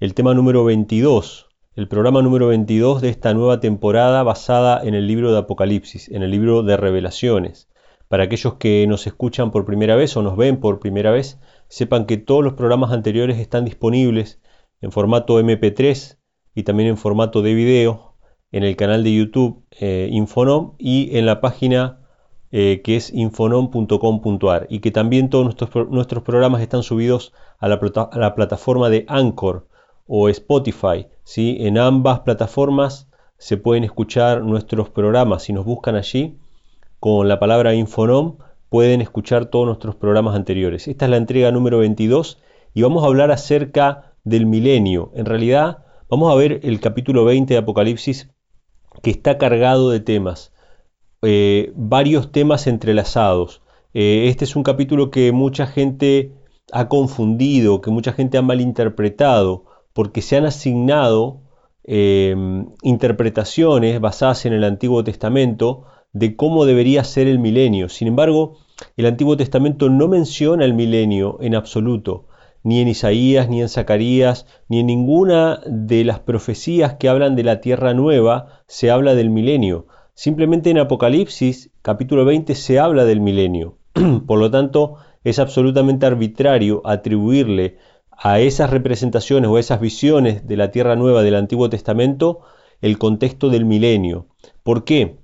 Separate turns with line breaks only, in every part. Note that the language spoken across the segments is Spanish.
el tema número 22, el programa número 22 de esta nueva temporada basada en el libro de Apocalipsis, en el libro de revelaciones. Para aquellos que nos escuchan por primera vez o nos ven por primera vez, sepan que todos los programas anteriores están disponibles en formato MP3 y también en formato de video en el canal de YouTube eh, Infonom y en la página eh, que es infonom.com.ar y que también todos nuestros, nuestros programas están subidos a la, a la plataforma de Anchor o Spotify. ¿sí? En ambas plataformas se pueden escuchar nuestros programas. Si nos buscan allí con la palabra Infonom, pueden escuchar todos nuestros programas anteriores. Esta es la entrega número 22 y vamos a hablar acerca del milenio. En realidad, vamos a ver el capítulo 20 de Apocalipsis que está cargado de temas, eh, varios temas entrelazados. Eh, este es un capítulo que mucha gente ha confundido, que mucha gente ha malinterpretado porque se han asignado em, interpretaciones basadas en el Antiguo Testamento de cómo debería ser el milenio. Sin embargo, el Antiguo Testamento no menciona el milenio en absoluto, ni en Isaías, ni en Zacarías, ni en ninguna de las profecías que hablan de la tierra nueva se habla del milenio. Simplemente en Apocalipsis, capítulo 20, se habla del milenio. Por lo tanto, es absolutamente arbitrario atribuirle a esas representaciones o esas visiones de la Tierra Nueva del Antiguo Testamento el contexto del milenio. ¿Por qué?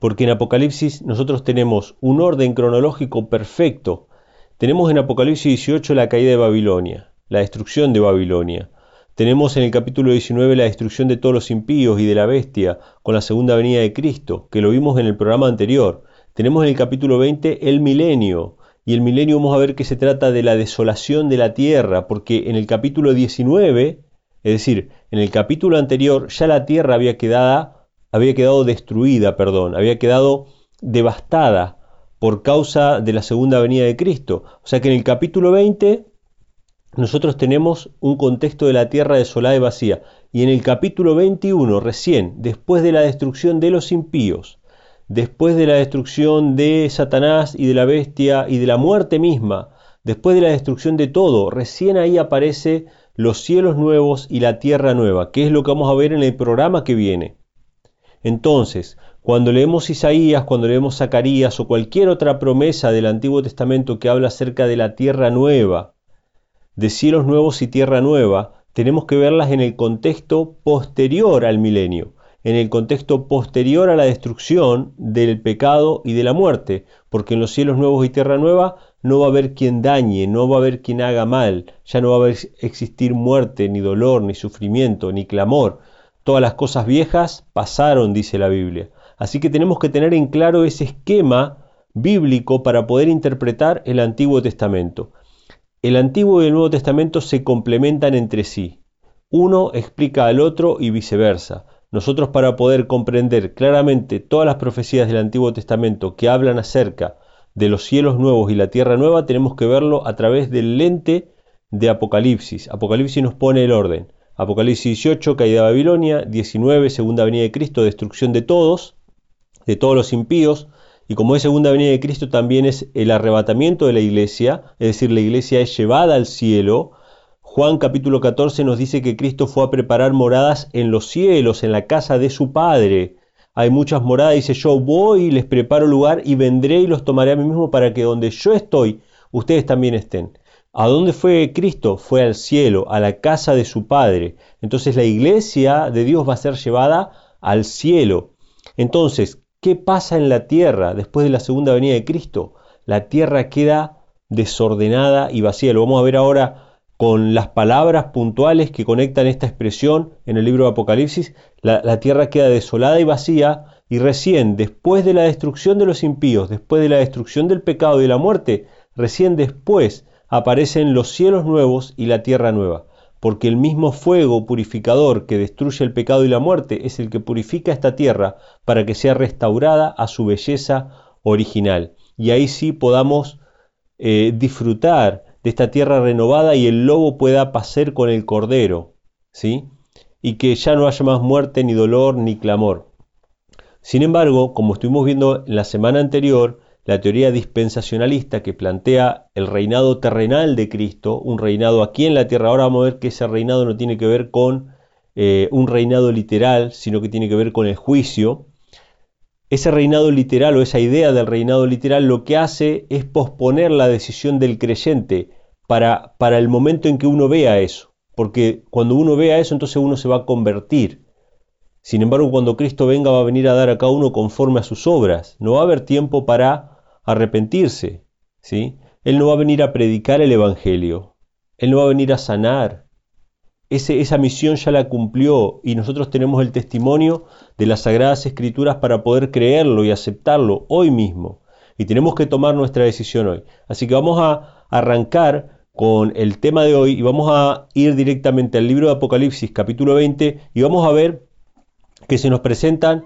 Porque en Apocalipsis nosotros tenemos un orden cronológico perfecto. Tenemos en Apocalipsis 18 la caída de Babilonia, la destrucción de Babilonia. Tenemos en el capítulo 19 la destrucción de todos los impíos y de la bestia con la segunda venida de Cristo, que lo vimos en el programa anterior. Tenemos en el capítulo 20 el milenio, y el milenio vamos a ver que se trata de la desolación de la tierra, porque en el capítulo 19, es decir, en el capítulo anterior ya la tierra había quedado, había quedado destruida, perdón, había quedado devastada por causa de la segunda venida de Cristo. O sea que en el capítulo 20 nosotros tenemos un contexto de la tierra desolada y vacía. Y en el capítulo 21, recién, después de la destrucción de los impíos, después de la destrucción de Satanás y de la bestia y de la muerte misma, después de la destrucción de todo, recién ahí aparece los cielos nuevos y la tierra nueva, que es lo que vamos a ver en el programa que viene. Entonces, cuando leemos Isaías, cuando leemos Zacarías o cualquier otra promesa del Antiguo Testamento que habla acerca de la tierra nueva, de cielos nuevos y tierra nueva, tenemos que verlas en el contexto posterior al milenio en el contexto posterior a la destrucción del pecado y de la muerte, porque en los cielos nuevos y tierra nueva no va a haber quien dañe, no va a haber quien haga mal, ya no va a existir muerte, ni dolor, ni sufrimiento, ni clamor. Todas las cosas viejas pasaron, dice la Biblia. Así que tenemos que tener en claro ese esquema bíblico para poder interpretar el Antiguo Testamento. El Antiguo y el Nuevo Testamento se complementan entre sí. Uno explica al otro y viceversa. Nosotros para poder comprender claramente todas las profecías del Antiguo Testamento que hablan acerca de los cielos nuevos y la tierra nueva, tenemos que verlo a través del lente de Apocalipsis. Apocalipsis nos pone el orden. Apocalipsis 18, caída de Babilonia, 19, segunda venida de Cristo, destrucción de todos, de todos los impíos, y como es segunda venida de Cristo también es el arrebatamiento de la iglesia, es decir, la iglesia es llevada al cielo, Juan capítulo 14 nos dice que Cristo fue a preparar moradas en los cielos, en la casa de su Padre. Hay muchas moradas, dice yo voy y les preparo lugar y vendré y los tomaré a mí mismo para que donde yo estoy, ustedes también estén. ¿A dónde fue Cristo? Fue al cielo, a la casa de su Padre. Entonces la iglesia de Dios va a ser llevada al cielo. Entonces, ¿qué pasa en la tierra después de la segunda venida de Cristo? La tierra queda desordenada y vacía. Lo vamos a ver ahora con las palabras puntuales que conectan esta expresión en el libro de Apocalipsis, la, tierra queda desolada y vacía y recién después de la destrucción de los impíos, después de la destrucción del pecado y de la muerte, recién después aparecen los cielos nuevos y la tierra nueva. porque el mismo fuego purificador que destruye el pecado y la muerte es el que purifica esta tierra para que sea restaurada a su belleza original. Y ahí sí podamos eh, disfrutar de esta tierra renovada y el lobo pueda pasar con el cordero, ¿sí? Y que ya no haya más muerte, ni dolor, ni clamor. Sin embargo, como estuvimos viendo la semana anterior, la teoría dispensacionalista que plantea el reinado terrenal de Cristo, un reinado aquí en la tierra, ahora vamos a ver que ese reinado no tiene que ver con eh, un reinado literal, sino que tiene que ver con el juicio. Ese reinado literal o esa idea del reinado literal lo que hace es posponer la decisión del creyente para, para el momento en que uno vea eso. Porque cuando uno vea eso, entonces uno se va a convertir. Sin embargo, cuando Cristo venga va a venir a dar a cada uno conforme a sus obras. No va a haber tiempo para arrepentirse. ¿sí? Él no va a venir a predicar el Evangelio. Él no va a venir a sanar. Esa misión ya la cumplió y nosotros tenemos el testimonio de las Sagradas Escrituras para poder creerlo y aceptarlo hoy mismo. Y tenemos que tomar nuestra decisión hoy. Así que vamos a arrancar con el tema de hoy y vamos a ir directamente al libro de Apocalipsis capítulo 20 y vamos a ver que se nos presentan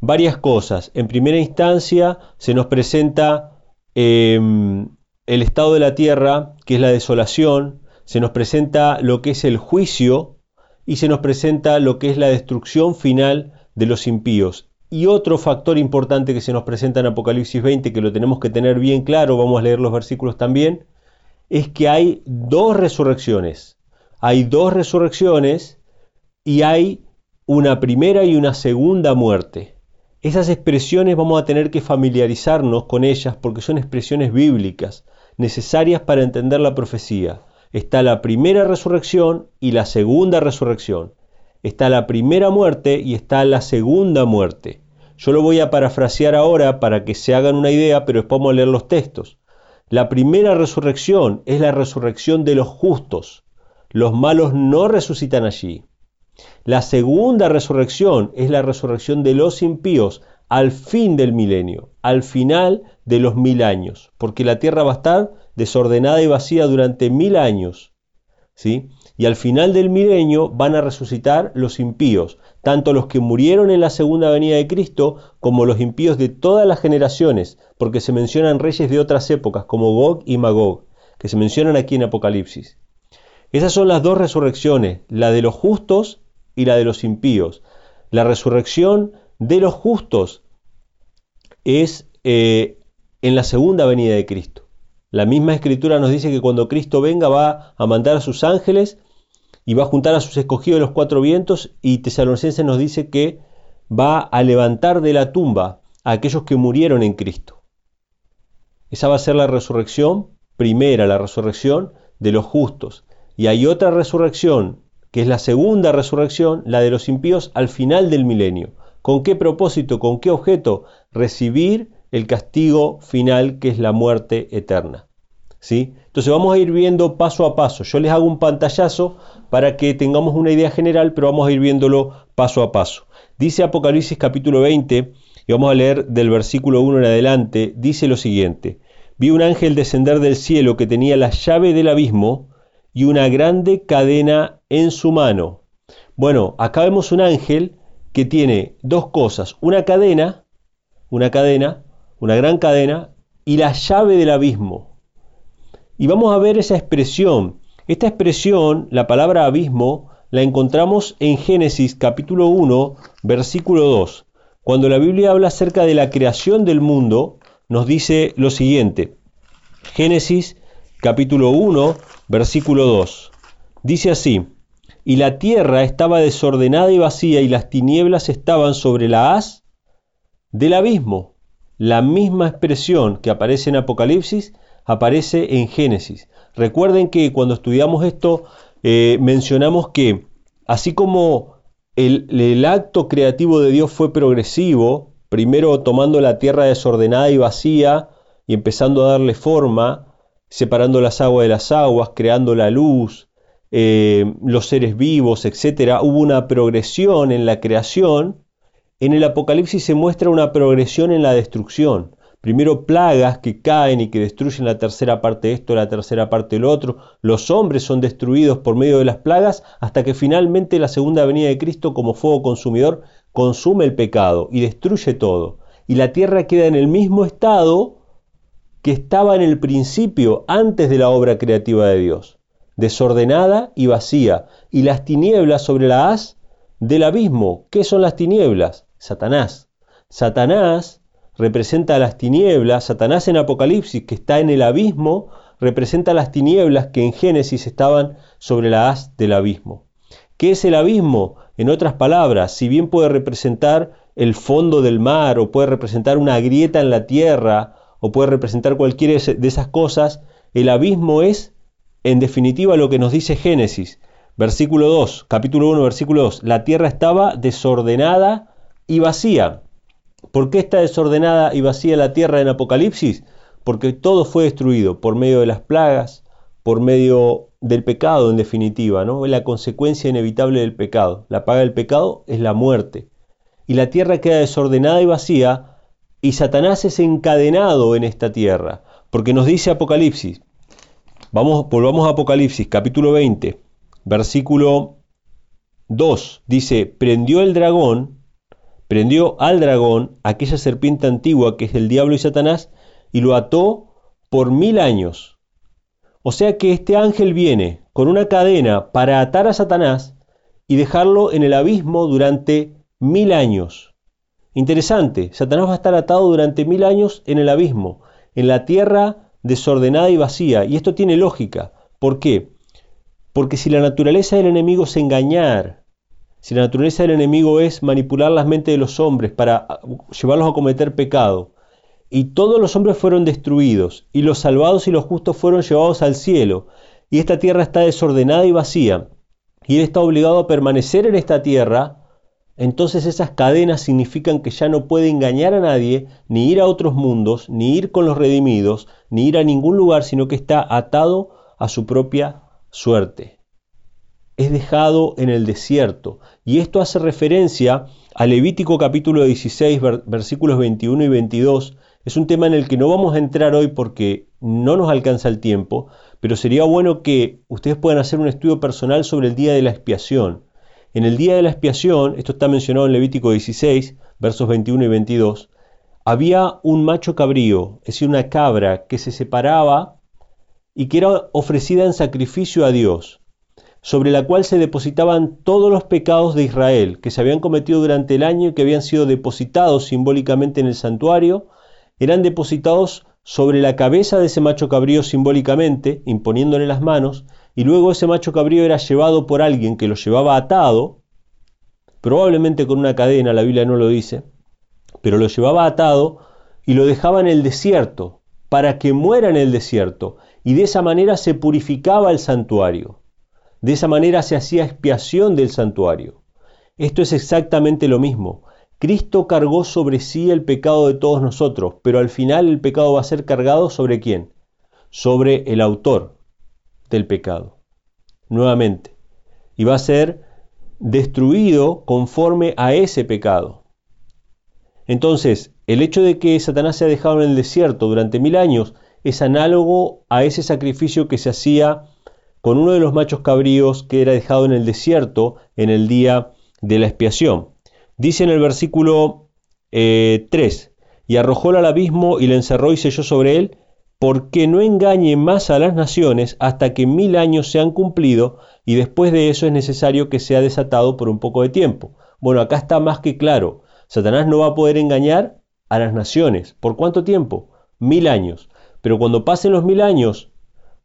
varias cosas. En primera instancia se nos presenta em, el estado de la tierra, que es la desolación, se nos presenta lo que es el juicio y se nos presenta lo que es la destrucción final de los impíos. Y otro factor importante que se nos presenta en Apocalipsis 20, que lo tenemos que tener bien claro, vamos a leer los versículos también, es que hay dos resurrecciones. Hay dos resurrecciones y hay una primera y una segunda muerte. Esas expresiones vamos a tener que familiarizarnos con ellas porque son expresiones bíblicas, necesarias para entender la profecía. Está la primera resurrección y la segunda resurrección. Está la primera muerte y está la segunda muerte. Yo lo voy a parafrasear ahora para que se hagan una idea, pero después vamos a leer los textos. La primera resurrección es la resurrección de los justos. Los malos no resucitan allí. La segunda resurrección es la resurrección de los impíos al fin del milenio, al final de los mil años, porque la tierra va a estar desordenada y vacía durante mil años. ¿sí? Y al final del milenio van a resucitar los impíos, tanto los que murieron en la segunda venida de Cristo como los impíos de todas las generaciones, porque se mencionan reyes de otras épocas como Gog y Magog, que se mencionan aquí en Apocalipsis. Esas son las dos resurrecciones, la de los justos y la de los impíos. La resurrección de los justos es eh, en la segunda venida de Cristo. La misma escritura nos dice que cuando Cristo venga va a mandar a sus ángeles y va a juntar a sus escogidos de los cuatro vientos y Tesalonicenses nos dice que va a levantar de la tumba a aquellos que murieron en Cristo. Esa va a ser la resurrección primera, la resurrección de los justos. Y hay otra resurrección que es la segunda resurrección, la de los impíos al final del milenio. ¿Con qué propósito, con qué objeto? Recibir el castigo final que es la muerte eterna. ¿Sí? Entonces vamos a ir viendo paso a paso. Yo les hago un pantallazo para que tengamos una idea general, pero vamos a ir viéndolo paso a paso. Dice Apocalipsis capítulo 20, y vamos a leer del versículo 1 en adelante, dice lo siguiente. Vi un ángel descender del cielo que tenía la llave del abismo y una grande cadena en su mano. Bueno, acá vemos un ángel que tiene dos cosas, una cadena, una cadena, una gran cadena, y la llave del abismo. Y vamos a ver esa expresión. Esta expresión, la palabra abismo, la encontramos en Génesis capítulo 1, versículo 2. Cuando la Biblia habla acerca de la creación del mundo, nos dice lo siguiente. Génesis capítulo 1, versículo 2. Dice así, y la tierra estaba desordenada y vacía y las tinieblas estaban sobre la haz del abismo. La misma expresión que aparece en Apocalipsis aparece en Génesis. Recuerden que cuando estudiamos esto eh, mencionamos que así como el, acto creativo de Dios fue progresivo, primero tomando la tierra desordenada y vacía y empezando a darle forma, separando las aguas de las aguas, creando la luz, eh, los seres vivos, etc. Hubo una progresión en la creación. En el Apocalipsis se muestra una progresión en la destrucción. primero plagas que caen y que destruyen la tercera parte de esto, la tercera parte del otro, los hombres son destruidos por medio de las plagas, hasta que finalmente la segunda venida de Cristo como fuego consumidor consume el pecado y destruye todo. Y la tierra queda en el mismo estado que estaba en el principio, antes de la obra creativa de Dios, desordenada y vacía, y las tinieblas sobre la haz del abismo. ¿Qué son las tinieblas? Satanás. Satanás representa las tinieblas, Satanás en Apocalipsis, que está en el abismo, representa las tinieblas que en Génesis estaban sobre la haz del abismo. ¿Qué es el abismo? En otras palabras, si bien puede representar el fondo del mar o puede representar una grieta en la tierra o puede representar cualquiera de esas cosas, el abismo es, en definitiva, lo que nos dice Génesis, versículo 2, capítulo 1, versículo 2, la tierra estaba desordenada y vacía. ¿Por qué está desordenada y vacía la tierra en Apocalipsis? Porque todo fue destruido por medio de las plagas, por medio del pecado en definitiva, ¿no? Es la consecuencia inevitable del pecado. La paga del pecado es la muerte. Y la tierra queda desordenada y vacía y Satanás es encadenado en esta tierra, porque nos dice Apocalipsis, vamos, volvamos a Apocalipsis, capítulo 20, versículo 2, dice, prendió el dragón, prendió al dragón, aquella serpiente antigua que es el diablo y Satanás, y lo ató por mil años. O sea que este ángel viene con una cadena para atar a Satanás y dejarlo en el abismo durante mil años. Interesante, Satanás va a estar atado durante mil años en el abismo, en la tierra desordenada y vacía. Y esto tiene lógica. ¿Por qué? Porque si la naturaleza del enemigo es engañar, si la naturaleza del enemigo es manipular las mentes de los hombres para ah, llevarlos a cometer pecado, y todos los hombres fueron destruidos, y los salvados y los justos fueron llevados al cielo, y esta tierra está desordenada y vacía, y él está obligado a permanecer en esta tierra, entonces esas cadenas significan que ya no puede engañar a nadie, ni ir a otros mundos, ni ir con los redimidos, ni ir a ningún lugar, sino que está atado a su propia suerte. Es dejado en el desierto. Y esto hace referencia a Levítico capítulo 16, versículos 21 y 22. Es un tema en el que no vamos a entrar hoy porque no nos alcanza el tiempo, pero sería bueno que ustedes puedan hacer un estudio personal sobre el día de la expiación en el día de la expiación, esto está mencionado en Levítico 16, versos 21 y 22, había un macho cabrío, es decir, una cabra que se separaba y que era ofrecida en sacrificio a Dios, sobre la cual se depositaban todos los pecados de Israel que se habían cometido durante el año y que habían sido depositados simbólicamente en el santuario, eran depositados sobre la cabeza de ese macho cabrío simbólicamente, imponiéndole las manos, y luego ese macho cabrío era llevado por alguien que lo llevaba atado, probablemente con una cadena, la Biblia no lo dice, pero lo llevaba atado y lo dejaba en el desierto, para que muera en el desierto, y de esa manera se purificaba el santuario, de esa manera se hacía expiación del santuario. Esto es exactamente lo mismo. Cristo cargó sobre sí el pecado de todos nosotros, pero al final el pecado va a ser cargado sobre quién? Sobre el autor, del pecado. Nuevamente. Y va a ser destruido conforme a ese pecado. Entonces, el hecho de que Satanás se ha dejado en el desierto durante mil años es análogo a ese sacrificio que se hacía con uno de los machos cabríos que era dejado en el desierto en el día de la expiación. Dice en el versículo 3, eh, y arrojólo al abismo y le encerró y selló sobre él, porque no engañe más a las naciones hasta que mil años se han cumplido y después de eso es necesario que sea desatado por un poco de tiempo. Bueno, acá está más que claro. Satanás no va a poder engañar a las naciones. ¿Por cuánto tiempo? Mil años. Pero cuando pasen los mil años,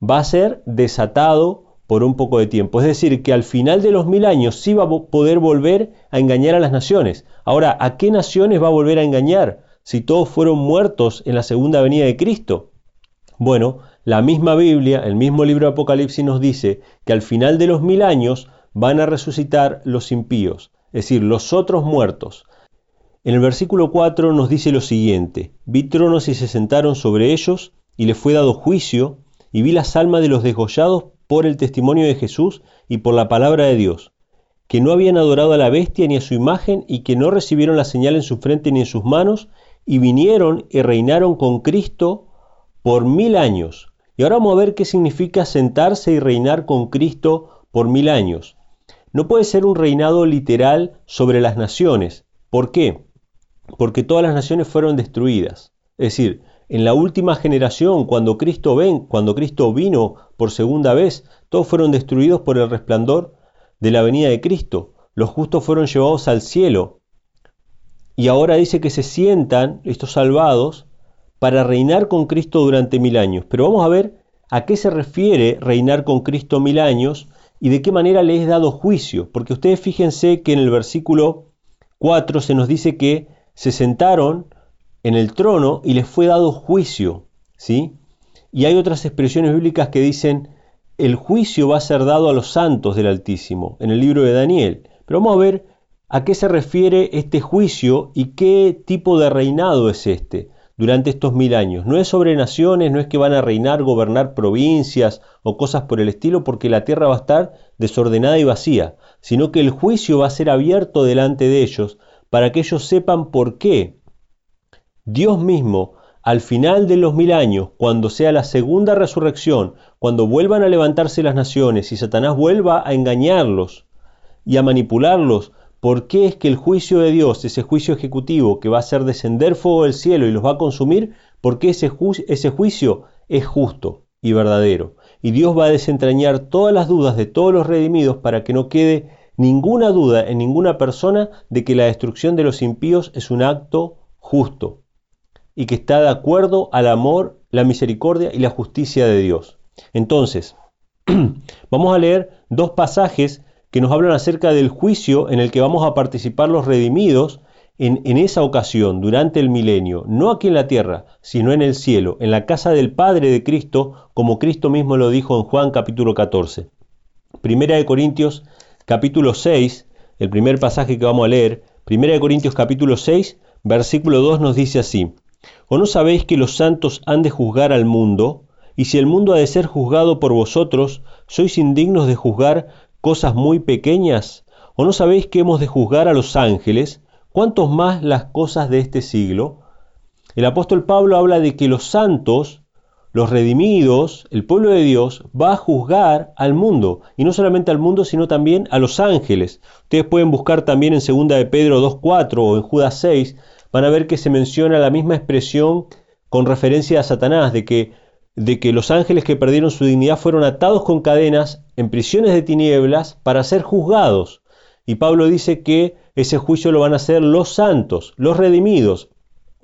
va a ser desatado por un poco de tiempo. Es decir, que al final de los mil años sí va a poder volver a engañar a las naciones. Ahora, ¿a qué naciones va a volver a engañar si todos fueron muertos en la segunda venida de Cristo? Bueno, la misma Biblia, el mismo libro de Apocalipsis nos dice que al final de los mil años van a resucitar los impíos, es decir, los otros muertos. En el versículo 4 nos dice lo siguiente, vi tronos y se sentaron sobre ellos, y les fue dado juicio, y vi las almas de los desgollados por el testimonio de Jesús y por la palabra de Dios, que no habían adorado a la bestia ni a su imagen, y que no recibieron la señal en su frente ni en sus manos, y vinieron y reinaron con Cristo por mil años. Y ahora vamos a ver qué significa sentarse y reinar con Cristo por mil años. No puede ser un reinado literal sobre las naciones. ¿Por qué? Porque todas las naciones fueron destruidas. Es decir, en la última generación, cuando Cristo ven, cuando Cristo vino por segunda vez, todos fueron destruidos por el resplandor de la venida de Cristo. Los justos fueron llevados al cielo. Y ahora dice que se sientan estos salvados para reinar con Cristo durante mil años. Pero vamos a ver a qué se refiere reinar con Cristo mil años y de qué manera le es dado juicio. Porque ustedes fíjense que en el versículo 4 se nos dice que se sentaron en el trono y les fue dado juicio. ¿sí? Y hay otras expresiones bíblicas que dicen el juicio va a ser dado a los santos del Altísimo, en el libro de Daniel. Pero vamos a ver a qué se refiere este juicio y qué tipo de reinado es este durante estos mil años. No es sobre naciones, no es que van a reinar, gobernar provincias o cosas por el estilo, porque la tierra va a estar desordenada y vacía, sino que el juicio va a ser abierto delante de ellos para que ellos sepan por qué Dios mismo, al final de los mil años, cuando sea la segunda resurrección, cuando vuelvan a levantarse las naciones y Satanás vuelva a engañarlos y a manipularlos ¿Por qué es que el juicio de Dios, ese juicio ejecutivo que va a hacer descender fuego del cielo y los va a consumir, porque ese, ese juicio es justo y verdadero? Y Dios va a desentrañar todas las dudas de todos los redimidos para que no quede ninguna duda en ninguna persona de que la destrucción de los impíos es un acto justo y que está de acuerdo al amor, la misericordia y la justicia de Dios. Entonces, vamos a leer dos pasajes que nos hablan acerca del juicio en el que vamos a participar los redimidos en, esa ocasión, durante el milenio, no aquí en la tierra, sino en el cielo, en la casa del Padre de Cristo, como Cristo mismo lo dijo en Juan capítulo 14. Primera de Corintios capítulo 6, el primer pasaje que vamos a leer, Primera de Corintios capítulo 6, versículo 2 nos dice así, ¿O no sabéis que los santos han de juzgar al mundo? Y si el mundo ha de ser juzgado por vosotros, ¿sois indignos de juzgar cosas muy pequeñas? ¿O no sabéis que hemos de juzgar a los ángeles? ¿Cuántos más las cosas de este siglo? El apóstol Pablo habla de que los santos, los redimidos, el pueblo de Dios, va a juzgar al mundo, y no solamente al mundo, sino también a los ángeles. Ustedes pueden buscar también en 2 de Pedro 2.4 o en Judas 6, van a ver que se menciona la misma expresión con referencia a Satanás, de que los ángeles que perdieron su dignidad fueron atados con cadenas en prisiones de tinieblas para ser juzgados. Y Pablo dice que ese juicio lo van a hacer los santos, los redimidos.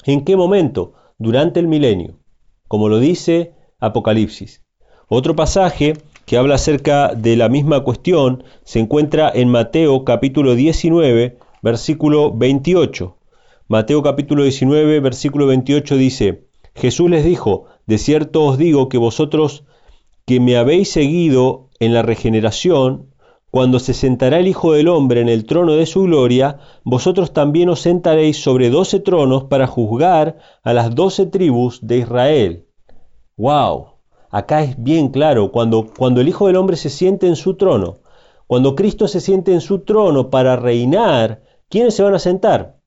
¿En qué momento? Durante el milenio, como lo dice Apocalipsis. Otro pasaje que habla acerca de la misma cuestión se encuentra en Mateo capítulo 19, versículo 28. Mateo capítulo 19, versículo 28 dice, Jesús les dijo, de cierto os digo que vosotros que me habéis seguido en la regeneración, cuando se sentará el Hijo del Hombre en el trono de su gloria, vosotros también os sentaréis sobre doce tronos para juzgar a las doce tribus de Israel. ¡Wow! Acá es bien claro, cuando, cuando el Hijo del Hombre se siente en su trono, cuando Cristo se siente en su trono para reinar, ¿quiénes se van a sentar?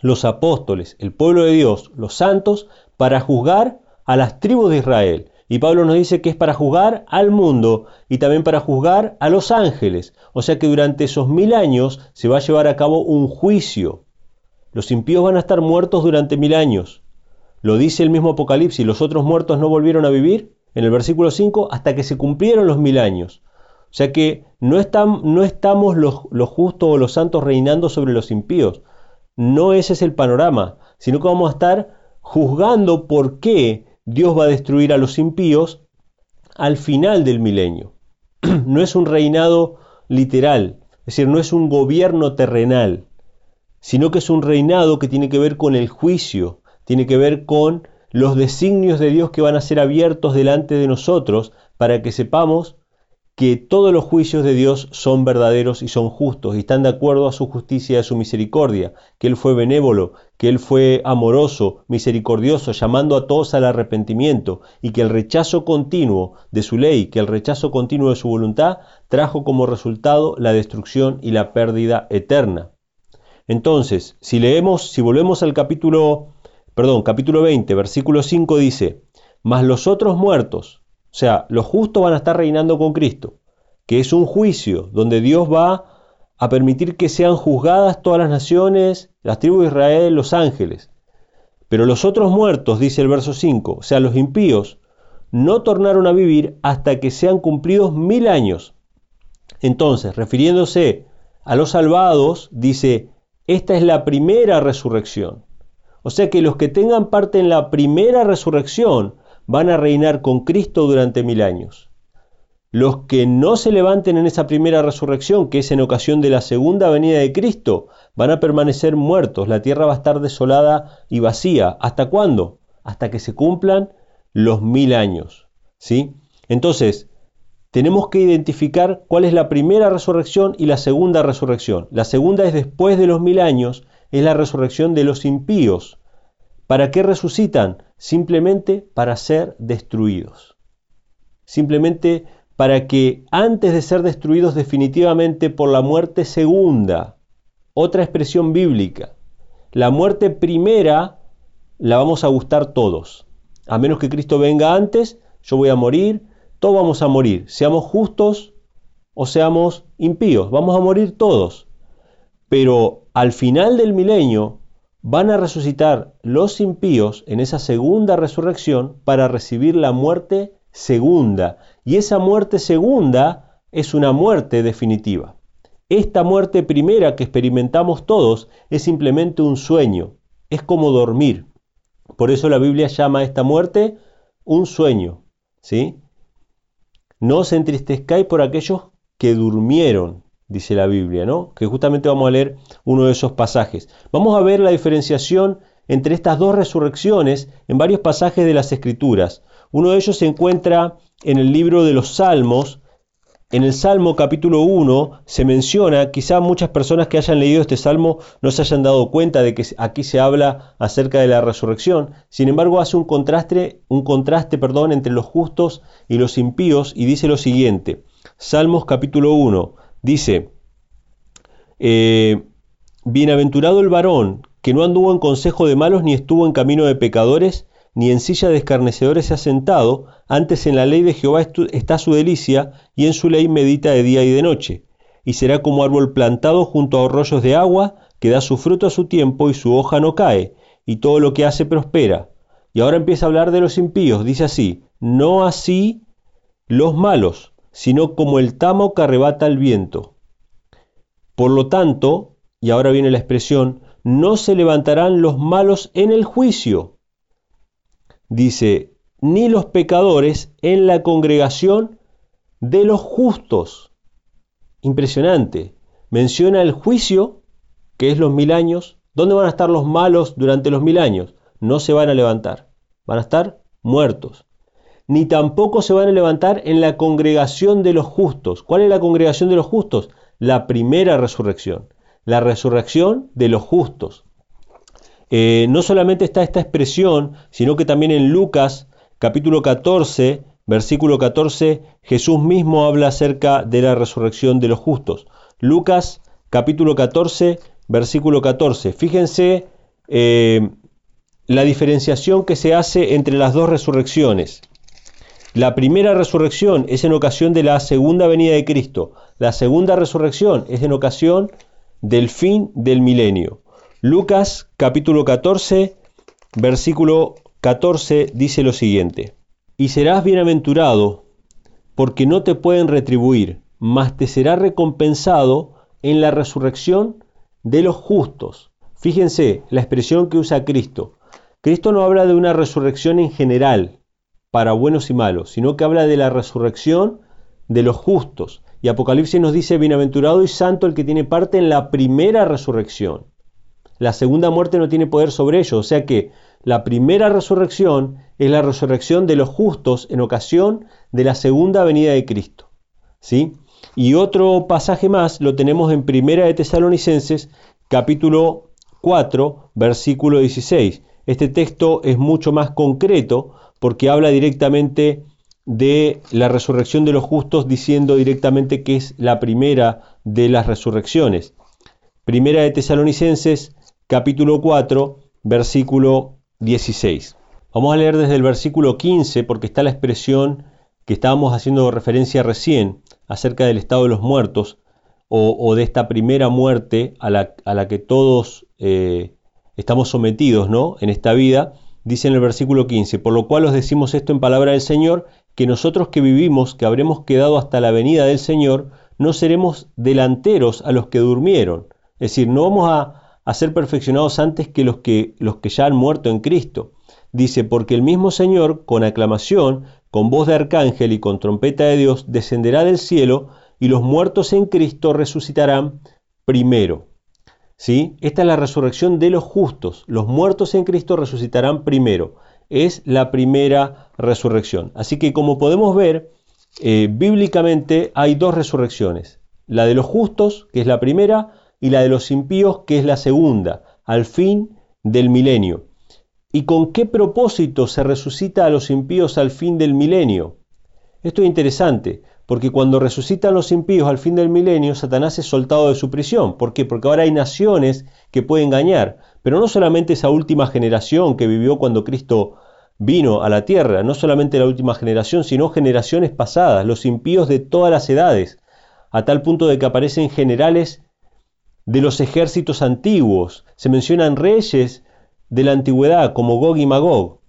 Los apóstoles, el pueblo de Dios, los santos, para juzgar a las tribus de Israel. Y Pablo nos dice que es para juzgar al mundo y también para juzgar a los ángeles. O sea que durante esos mil años se va a llevar a cabo un juicio. Los impíos van a estar muertos durante mil años. Lo dice el mismo Apocalipsis, los otros muertos no volvieron a vivir en el versículo 5 hasta que se cumplieron los mil años. O sea que no, están, no estamos los, los justos o los santos reinando sobre los impíos. No ese es el panorama, sino que vamos a estar juzgando por qué Dios va a destruir a los impíos al final del milenio. No es un reinado literal, es decir, no es un gobierno terrenal, sino que es un reinado que tiene que ver con el juicio, tiene que ver con los designios de Dios que van a ser abiertos delante de nosotros para que sepamos que todos los juicios de Dios son verdaderos y son justos y están de acuerdo a su justicia y a su misericordia, que Él fue benévolo, que Él fue amoroso, misericordioso, llamando a todos al arrepentimiento y que el rechazo continuo de su ley, que el rechazo continuo de su voluntad trajo como resultado la destrucción y la pérdida eterna. Entonces, si leemos, si volvemos al capítulo perdón, capítulo 20, versículo 5 dice, mas los otros muertos, o sea, los justos van a estar reinando con Cristo, que es un juicio donde Dios va a permitir que sean juzgadas todas las naciones, las tribus de Israel, los ángeles. Pero los otros muertos, dice el verso 5, o sea, los impíos, no tornaron a vivir hasta que sean cumplidos mil años. Entonces, refiriéndose a los salvados, dice, esta es la primera resurrección. O sea que los que tengan parte en la primera resurrección van a reinar con Cristo durante mil años. Los que no se levanten en esa primera resurrección, que es en ocasión de la segunda venida de Cristo, van a permanecer muertos. La tierra va a estar desolada y vacía. ¿Hasta cuándo? Hasta que se cumplan los mil años. ¿sí? Entonces, tenemos que identificar cuál es la primera resurrección y la segunda resurrección. La segunda es después de los mil años, es la resurrección de los impíos. ¿Para qué resucitan? Simplemente para ser destruidos. Simplemente para que antes de ser destruidos definitivamente por la muerte segunda, otra expresión bíblica, la muerte primera la vamos a gustar todos. A menos que Cristo venga antes, yo voy a morir, todos vamos a morir, seamos justos o seamos impíos, vamos a morir todos. Pero al final del milenio van a resucitar los impíos en esa segunda resurrección para recibir la muerte segunda. Y esa muerte segunda es una muerte definitiva. Esta muerte primera que experimentamos todos es simplemente un sueño, es como dormir. Por eso la Biblia llama a esta muerte un sueño. ¿sí? No os entristezcáis por aquellos que durmieron, dice la Biblia, ¿no? Que justamente vamos a leer uno de esos pasajes. Vamos a ver la diferenciación entre estas dos resurrecciones en varios pasajes de las Escrituras. Uno de ellos se encuentra en el libro de los Salmos, en el Salmo capítulo 1 se menciona, quizá muchas personas que hayan leído este Salmo no se hayan dado cuenta de que aquí se habla acerca de la resurrección, sin embargo hace un contraste, un contraste perdón, entre los justos y los impíos y dice lo siguiente, Salmos capítulo 1 dice, eh, Bienaventurado el varón que no anduvo en consejo de malos ni estuvo en camino de pecadores, ni en silla de escarnecedores se ha sentado, antes en la ley de Jehová está su delicia, y en su ley medita de día y de noche. Y será como árbol plantado junto a arroyos de agua, que da su fruto a su tiempo y su hoja no cae, y todo lo que hace prospera. Y ahora empieza a hablar de los impíos, dice así, no así los malos, sino como el tamo que arrebata el viento. Por lo tanto, y ahora viene la expresión, no se levantarán los malos en el juicio, dice, ni los pecadores en la congregación de los justos. Impresionante. Menciona el juicio, que es los mil años. ¿Dónde van a estar los malos durante los mil años? No se van a levantar. Van a estar muertos. Ni tampoco se van a levantar en la congregación de los justos. ¿Cuál es la congregación de los justos? La primera resurrección. La resurrección de los justos. Eh, no solamente está esta expresión, sino que también en Lucas capítulo 14, versículo 14, Jesús mismo habla acerca de la resurrección de los justos. Lucas capítulo 14, versículo 14. Fíjense eh, la diferenciación que se hace entre las dos resurrecciones. La primera resurrección es en ocasión de la segunda venida de Cristo. La segunda resurrección es en ocasión del fin del milenio. Lucas capítulo 14, versículo 14 dice lo siguiente, Y serás bienaventurado, porque no te pueden retribuir, mas te será recompensado en la resurrección de los justos. Fíjense la expresión que usa Cristo. Cristo no habla de una resurrección en general, para buenos y malos, sino que habla de la resurrección de los justos. Y Apocalipsis nos dice, bienaventurado y santo el que tiene parte en la primera resurrección la segunda muerte no tiene poder sobre ellos. O sea que la primera resurrección es la resurrección de los justos en ocasión de la segunda venida de Cristo. ¿sí? Y otro pasaje más lo tenemos en Primera de Tesalonicenses, capítulo 4, versículo 16. Este texto es mucho más concreto porque habla directamente de la resurrección de los justos, diciendo directamente que es la primera de las resurrecciones. Primera de Tesalonicenses capítulo 4, versículo 16. Vamos a leer desde el versículo 15 porque está la expresión que estábamos haciendo referencia recién acerca del estado de los muertos o, de esta primera muerte a la, que todos eh, estamos sometidos ¿no? en esta vida. Dice en el versículo 15, por lo cual os decimos esto en palabra del Señor, que nosotros que vivimos, que habremos quedado hasta la venida del Señor, no seremos delanteros a los que durmieron. Es decir, no vamos a, ser perfeccionados antes que los, que ya han muerto en Cristo. Dice, porque el mismo Señor, con aclamación, con voz de arcángel y con trompeta de Dios, descenderá del cielo, y los muertos en Cristo resucitarán primero. ¿Sí? Esta es la resurrección de los justos. Los muertos en Cristo resucitarán primero. Es la primera resurrección. Así que como podemos ver, eh, bíblicamente hay dos resurrecciones. La de los justos, que es la primera, y la de los impíos, que es la segunda, al fin del milenio. ¿Y con qué propósito se resucita a los impíos al fin del milenio? Esto es interesante, porque cuando resucitan los impíos al fin del milenio, Satanás es soltado de su prisión. ¿Por qué? Porque ahora hay naciones que pueden engañar, pero no solamente esa última generación que vivió cuando Cristo vino a la tierra, no solamente la última generación, sino generaciones pasadas, los impíos de todas las edades, a tal punto de que aparecen generales de los ejércitos antiguos, se mencionan reyes de la antigüedad como Gog y Magog,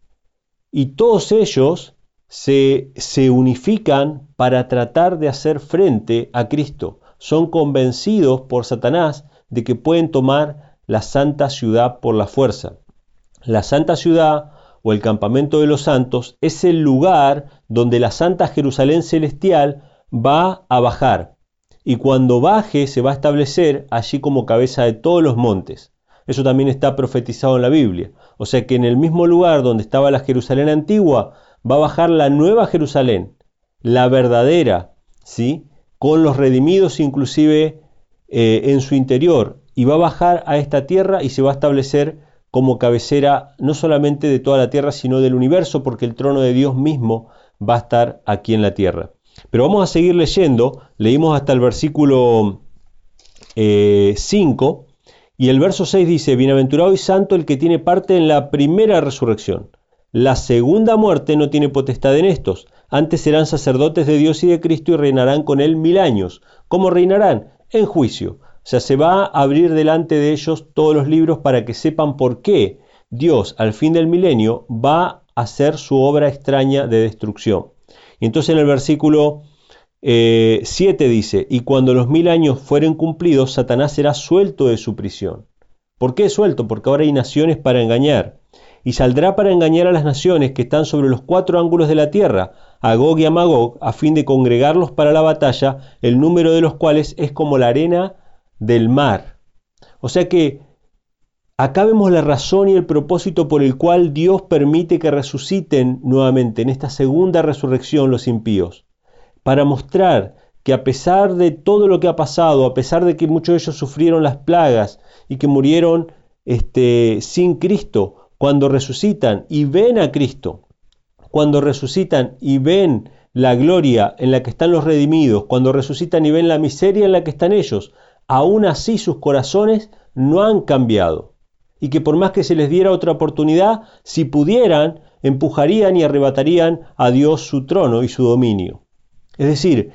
y todos ellos se, se unifican para tratar de hacer frente a Cristo. Son convencidos por Satanás de que pueden tomar la santa ciudad por la fuerza. La santa ciudad o el campamento de los santos es el lugar donde la santa Jerusalén celestial va a bajar. Y cuando baje se va a establecer allí como cabeza de todos los montes. Eso también está profetizado en la Biblia. O sea que en el mismo lugar donde estaba la Jerusalén antigua, va a bajar la nueva Jerusalén, la verdadera, ¿sí? con los redimidos inclusive eh, en su interior, y va a bajar a esta tierra y se va a establecer como cabecera no solamente de toda la tierra, sino del universo, porque el trono de Dios mismo va a estar aquí en la tierra. Pero vamos a seguir leyendo, leímos hasta el versículo 5, eh, y el verso 6 dice, Bienaventurado y santo el que tiene parte en la primera resurrección. La segunda muerte no tiene potestad en estos, antes serán sacerdotes de Dios y de Cristo y reinarán con él mil años. ¿Cómo reinarán? En juicio. O sea, se va a abrir delante de ellos todos los libros para que sepan por qué Dios al fin del milenio va a hacer su obra extraña de destrucción. Y entonces en el versículo 7 eh, dice, y cuando los mil años fueren cumplidos, Satanás será suelto de su prisión. ¿Por qué suelto? Porque ahora hay naciones para engañar y saldrá para engañar a las naciones que están sobre los cuatro ángulos de la tierra, a Gog y a Magog, a fin de congregarlos para la batalla, el número de los cuales es como la arena del mar. O sea que acá vemos la razón y el propósito por el cual Dios permite que resuciten nuevamente en esta segunda resurrección los impíos, para mostrar que a pesar de todo lo que ha pasado, a pesar de que muchos de ellos sufrieron las plagas y que murieron este, sin Cristo, cuando resucitan y ven a Cristo, cuando resucitan y ven la gloria en la que están los redimidos, cuando resucitan y ven la miseria en la que están ellos, aún así sus corazones no han cambiado. Y que por más que se les diera otra oportunidad, si pudieran, empujarían y arrebatarían a Dios su trono y su dominio. Es decir,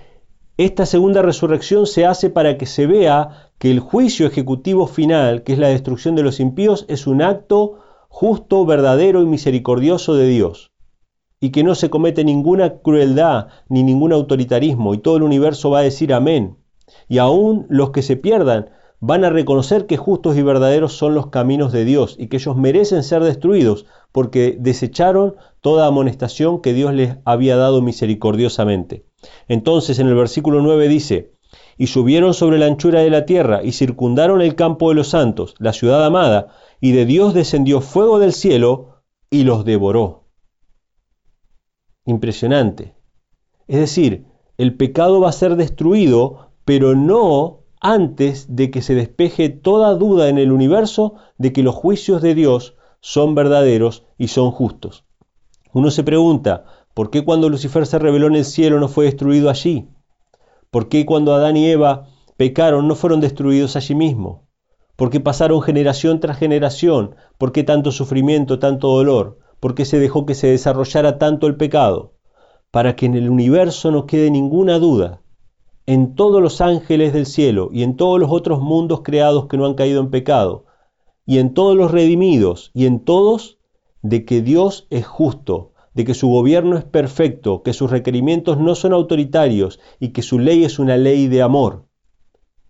esta segunda resurrección se hace para que se vea que el juicio ejecutivo final, que es la destrucción de los impíos, es un acto justo, verdadero y misericordioso de Dios, y que no se comete ninguna crueldad ni ningún autoritarismo, y todo el universo va a decir amén. Y aún los que se pierdan van a reconocer que justos y verdaderos son los caminos de Dios y que ellos merecen ser destruidos porque desecharon toda amonestación que Dios les había dado misericordiosamente. Entonces en el versículo 9 dice, y subieron sobre la anchura de la tierra y circundaron el campo de los santos, la ciudad amada, y de Dios descendió fuego del cielo y los devoró. Impresionante. Es decir, el pecado va a ser destruido, pero no antes de que se despeje toda duda en el universo de que los juicios de Dios son verdaderos y son justos. Uno se pregunta, ¿por qué cuando Lucifer se reveló en el cielo no fue destruido allí? ¿Por qué cuando Adán y Eva pecaron no fueron destruidos allí mismo? ¿Por qué pasaron generación tras generación? ¿Por qué tanto sufrimiento, tanto dolor? ¿Por qué se dejó que se desarrollara tanto el pecado? Para que en el universo no quede ninguna duda, en todos los ángeles del cielo y en todos los otros mundos creados que no han caído en pecado, y en todos los redimidos y en todos, de que Dios es justo, de que su gobierno es perfecto, que sus requerimientos no son autoritarios y que su ley es una ley de amor.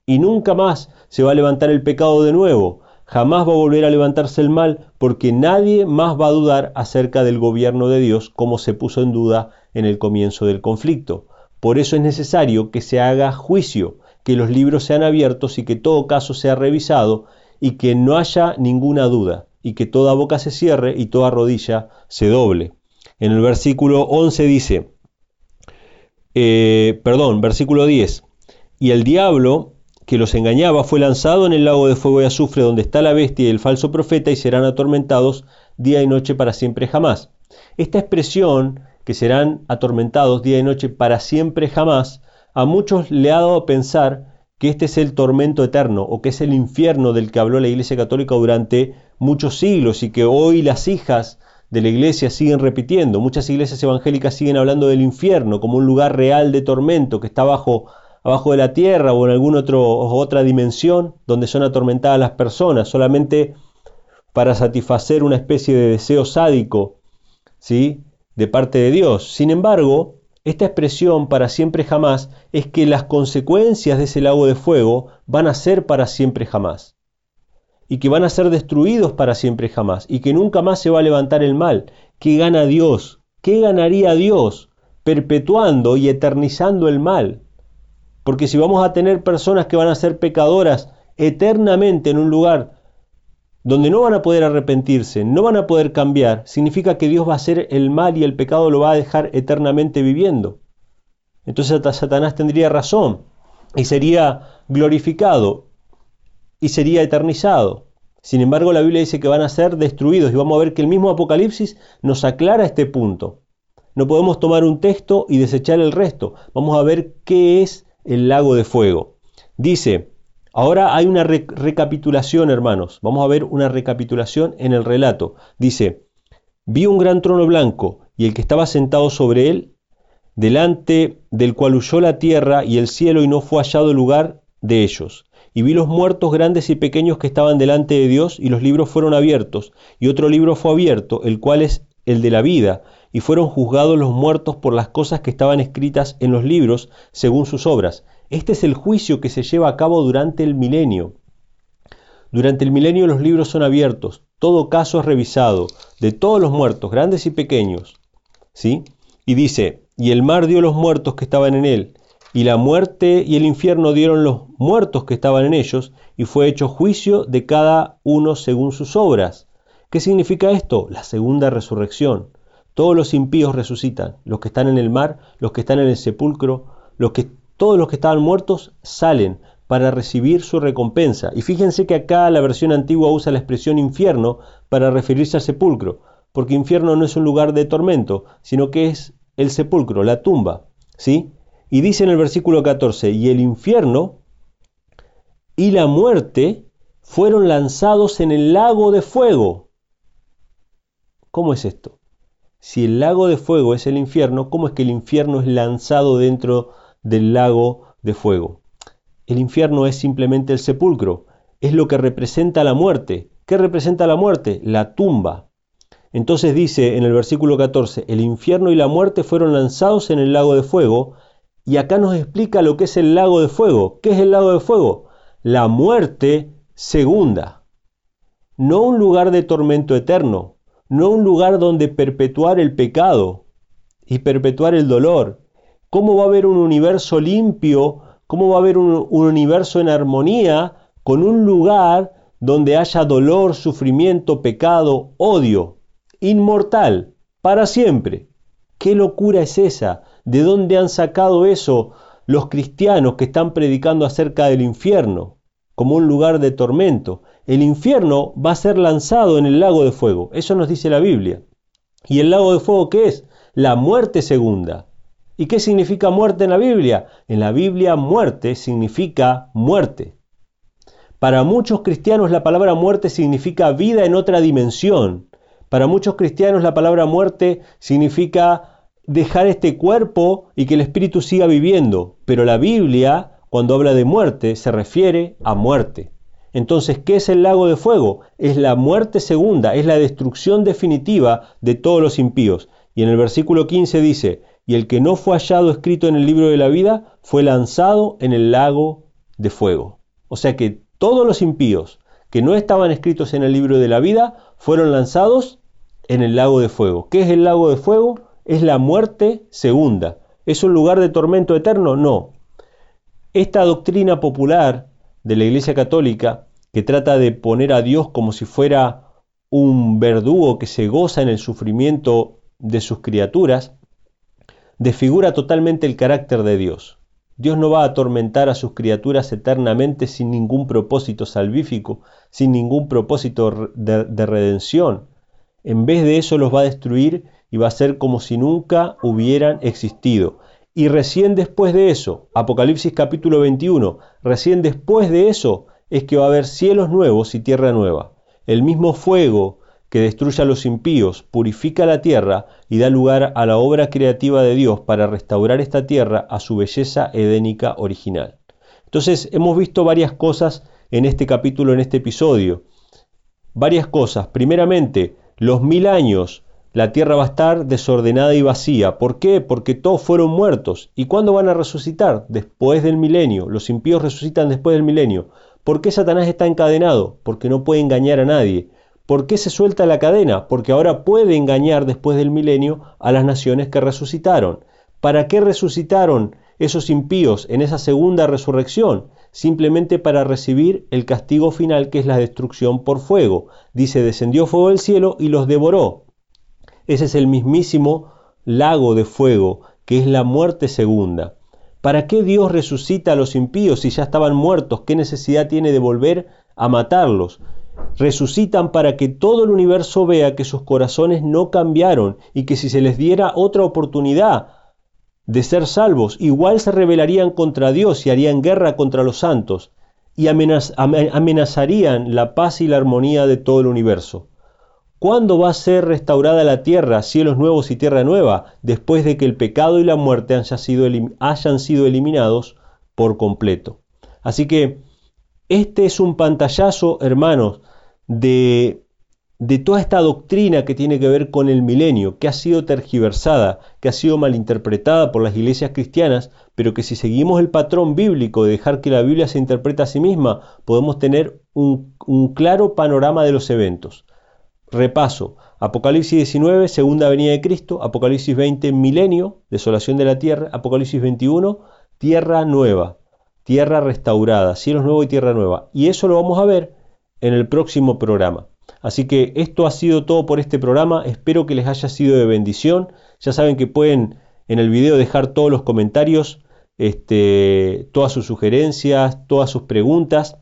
Y nunca más se va a levantar el pecado de nuevo, jamás va a volver a levantarse el mal, porque nadie más va a dudar acerca del gobierno de Dios como se puso en duda en el comienzo del conflicto. Por eso es necesario que se haga juicio, que los libros sean abiertos y que todo caso sea revisado y que no haya ninguna duda y que toda boca se cierre y toda rodilla se doble. En el versículo 11 dice, eh, perdón, versículo 10, y el diablo que los engañaba fue lanzado en el lago de fuego y azufre donde está la bestia y el falso profeta y serán atormentados día y noche para siempre jamás. Esta expresión, que serán atormentados día y noche para siempre jamás, a muchos le ha dado a pensar que este es el tormento eterno o que es el infierno del que habló la Iglesia Católica durante muchos siglos y que hoy las hijas de la iglesia siguen repitiendo. Muchas iglesias evangélicas siguen hablando del infierno como un lugar real de tormento que está abajo, abajo de la tierra o en alguna otra dimensión donde son atormentadas las personas solamente para satisfacer una especie de deseo sádico ¿sí? de parte de Dios. Sin embargo, esta expresión para siempre jamás es que las consecuencias de ese lago de fuego van a ser para siempre jamás. Y que van a ser destruidos para siempre jamás. Y que nunca más se va a levantar el mal. ¿Qué gana Dios? ¿Qué ganaría Dios perpetuando y eternizando el mal? Porque si vamos a tener personas que van a ser pecadoras eternamente en un lugar donde no van a poder arrepentirse, no van a poder cambiar, significa que Dios va a hacer el mal y el pecado lo va a dejar eternamente viviendo. Entonces Satanás tendría razón y sería glorificado y sería eternizado. Sin embargo, la Biblia dice que van a ser destruidos y vamos a ver que el mismo Apocalipsis nos aclara este punto. No podemos tomar un texto y desechar el resto. Vamos a ver qué es el lago de fuego. Dice, Ahora hay una recapitulación, hermanos. Vamos a ver una recapitulación en el relato. Dice, vi un gran trono blanco y el que estaba sentado sobre él, delante del cual huyó la tierra y el cielo y no fue hallado lugar de ellos. Y vi los muertos grandes y pequeños que estaban delante de Dios y los libros fueron abiertos. Y otro libro fue abierto, el cual es el de la vida, y fueron juzgados los muertos por las cosas que estaban escritas en los libros según sus obras. Este es el juicio que se lleva a cabo durante el milenio. Durante el milenio los libros son abiertos, todo caso es revisado, de todos los muertos, grandes y pequeños. ¿Sí? Y dice, y el mar dio los muertos que estaban en él, y la muerte y el infierno dieron los muertos que estaban en ellos, y fue hecho juicio de cada uno según sus obras. ¿Qué significa esto? La segunda resurrección. Todos los impíos resucitan, los que están en el mar, los que están en el sepulcro, los que todos los que estaban muertos salen para recibir su recompensa. Y fíjense que acá la versión antigua usa la expresión infierno para referirse al sepulcro, porque infierno no es un lugar de tormento, sino que es el sepulcro, la tumba. ¿sí? Y dice en el versículo 14, y el infierno y la muerte fueron lanzados en el lago de fuego. ¿Cómo es esto? Si el lago de fuego es el infierno, ¿cómo es que el infierno es lanzado dentro del lago de fuego. El infierno es simplemente el sepulcro, es lo que representa la muerte. ¿Qué representa la muerte? La tumba. Entonces dice en el versículo 14, el infierno y la muerte fueron lanzados en el lago de fuego, y acá nos explica lo que es el lago de fuego. ¿Qué es el lago de fuego? La muerte segunda. No un lugar de tormento eterno, no un lugar donde perpetuar el pecado y perpetuar el dolor, ¿Cómo va a haber un universo limpio? ¿Cómo va a haber un, universo en armonía con un lugar donde haya dolor, sufrimiento, pecado, odio, inmortal, para siempre? ¿Qué locura es esa? ¿De dónde han sacado eso los cristianos que están predicando acerca del infierno como un lugar de tormento? El infierno va a ser lanzado en el lago de fuego, eso nos dice la Biblia. ¿Y el lago de fuego qué es? La muerte segunda. ¿Y qué significa muerte en la Biblia? En la Biblia muerte significa muerte. Para muchos cristianos la palabra muerte significa vida en otra dimensión. Para muchos cristianos la palabra muerte significa dejar este cuerpo y que el espíritu siga viviendo. Pero la Biblia, cuando habla de muerte, se refiere a muerte. Entonces, ¿qué es el lago de fuego? Es la muerte segunda, es la destrucción definitiva de todos los impíos. Y en el versículo 15 dice, y el que no fue hallado escrito en el libro de la vida fue lanzado en el lago de fuego. O sea que todos los impíos que no estaban escritos en el libro de la vida fueron lanzados en el lago de fuego. ¿Qué es el lago de fuego? Es la muerte segunda. ¿Es un lugar de tormento eterno? No. Esta doctrina popular de la Iglesia Católica, que trata de poner a Dios como si fuera un verdugo que se goza en el sufrimiento de sus criaturas, desfigura totalmente el carácter de Dios. Dios no va a atormentar a sus criaturas eternamente sin ningún propósito salvífico, sin ningún propósito de, de, redención. En vez de eso los va a destruir y va a ser como si nunca hubieran existido. Y recién después de eso, Apocalipsis capítulo 21, recién después de eso es que va a haber cielos nuevos y tierra nueva. El mismo fuego que destruye a los impíos, purifica la tierra y da lugar a la obra creativa de Dios para restaurar esta tierra a su belleza edénica original. Entonces hemos visto varias cosas en este capítulo, en este episodio. Varias cosas. Primeramente, los mil años la tierra va a estar desordenada y vacía. ¿Por qué? Porque todos fueron muertos. ¿Y cuándo van a resucitar? Después del milenio. Los impíos resucitan después del milenio. ¿Por qué Satanás está encadenado? Porque no puede engañar a nadie. ¿Por qué se suelta la cadena? Porque ahora puede engañar después del milenio a las naciones que resucitaron. ¿Para qué resucitaron esos impíos en esa segunda resurrección? Simplemente para recibir el castigo final que es la destrucción por fuego. Dice, descendió fuego del cielo y los devoró. Ese es el mismísimo lago de fuego, que es la muerte segunda. ¿Para qué Dios resucita a los impíos si ya estaban muertos? ¿Qué necesidad tiene de volver a matarlos? resucitan para que todo el universo vea que sus corazones no cambiaron y que si se les diera otra oportunidad de ser salvos, igual se rebelarían contra Dios y harían guerra contra los santos y amenazarían la paz y la armonía de todo el universo. ¿Cuándo va a ser restaurada la tierra, cielos nuevos y tierra nueva, después de que el pecado y la muerte hayan sido, eliminados por completo? Así que este es un pantallazo, hermanos, de, de toda esta doctrina que tiene que ver con el milenio, que ha sido tergiversada, que ha sido malinterpretada por las iglesias cristianas, pero que si seguimos el patrón bíblico de dejar que la Biblia se interprete a sí misma, podemos tener un claro panorama de los eventos. Repaso, Apocalipsis 19, segunda venida de Cristo, Apocalipsis 20, milenio, desolación de la tierra, Apocalipsis 21, tierra nueva tierra restaurada, cielos nuevos y tierra nueva. Y eso lo vamos a ver en el próximo programa. Así que esto ha sido todo por este programa. Espero que les haya sido de bendición. Ya saben que pueden en el video dejar todos los comentarios, este, todas sus sugerencias, todas sus preguntas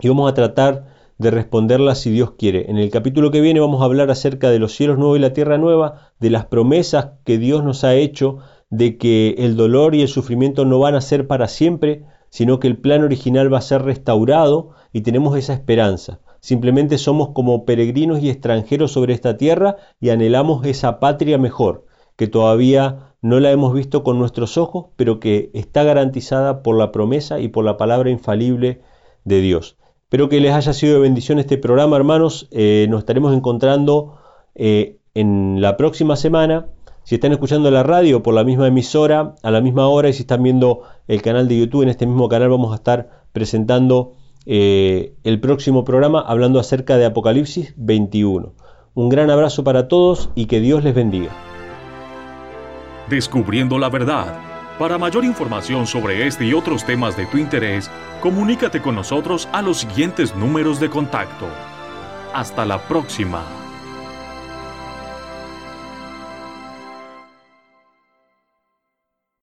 y vamos a tratar de responderlas si Dios quiere. En el capítulo que viene vamos a hablar acerca de los cielos nuevos y la tierra nueva, de las promesas que Dios nos ha hecho, de que el dolor y el sufrimiento no van a ser para siempre, sino que el plan original va a ser restaurado y tenemos esa esperanza. Simplemente somos como peregrinos y extranjeros sobre esta tierra y anhelamos esa patria mejor, que todavía no la hemos visto con nuestros ojos, pero que está garantizada por la promesa y por la palabra infalible de Dios. Espero que les haya sido de bendición este programa, hermanos. Eh, nos estaremos encontrando eh, en la próxima semana si están escuchando la radio por la misma emisora, a la misma hora, y si están viendo el canal de YouTube, en este mismo canal vamos a estar presentando eh, el próximo programa hablando acerca de Apocalipsis 21. Un gran abrazo para todos y que Dios les bendiga.
Descubriendo la verdad. Para mayor información sobre este y otros temas de tu interés, comunícate con nosotros a los siguientes números de contacto. Hasta la próxima.